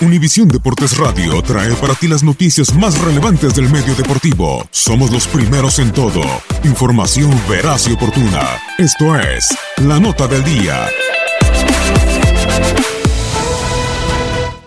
Univisión Deportes Radio trae para ti las noticias más relevantes del medio deportivo. Somos los primeros en todo. Información veraz y oportuna. Esto es La Nota del Día.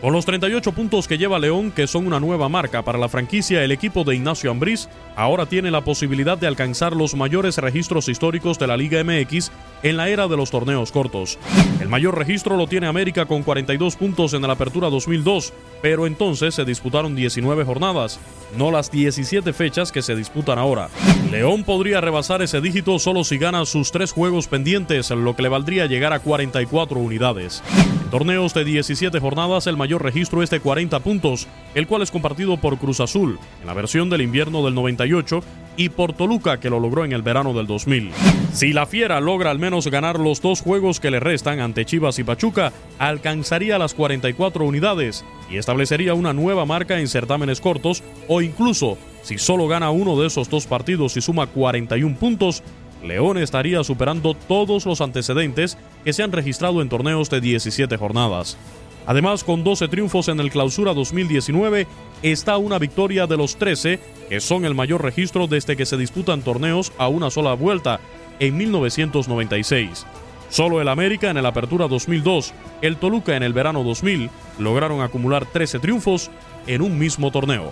Con los 38 puntos que lleva León, que son una nueva marca para la franquicia, el equipo de Ignacio Ambriz ahora tiene la posibilidad de alcanzar los mayores registros históricos de la Liga MX en la era de los torneos cortos. El mayor registro lo tiene América con 42 puntos en la Apertura 2002, pero entonces se disputaron 19 jornadas, no las 17 fechas que se disputan ahora. León podría rebasar ese dígito solo si gana sus tres juegos pendientes, lo que le valdría llegar a 44 unidades. Torneos de 17 jornadas, el mayor registro es de 40 puntos, el cual es compartido por Cruz Azul en la versión del invierno del 98 y por Toluca que lo logró en el verano del 2000. Si la Fiera logra al menos ganar los dos juegos que le restan ante Chivas y Pachuca, alcanzaría las 44 unidades y establecería una nueva marca en certámenes cortos o incluso si solo gana uno de esos dos partidos y suma 41 puntos, León estaría superando todos los antecedentes que se han registrado en torneos de 17 jornadas. Además, con 12 triunfos en el Clausura 2019, está una victoria de los 13, que son el mayor registro desde que se disputan torneos a una sola vuelta, en 1996. Solo el América en el Apertura 2002, el Toluca en el verano 2000, lograron acumular 13 triunfos en un mismo torneo.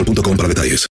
boostmobile.com para detalles.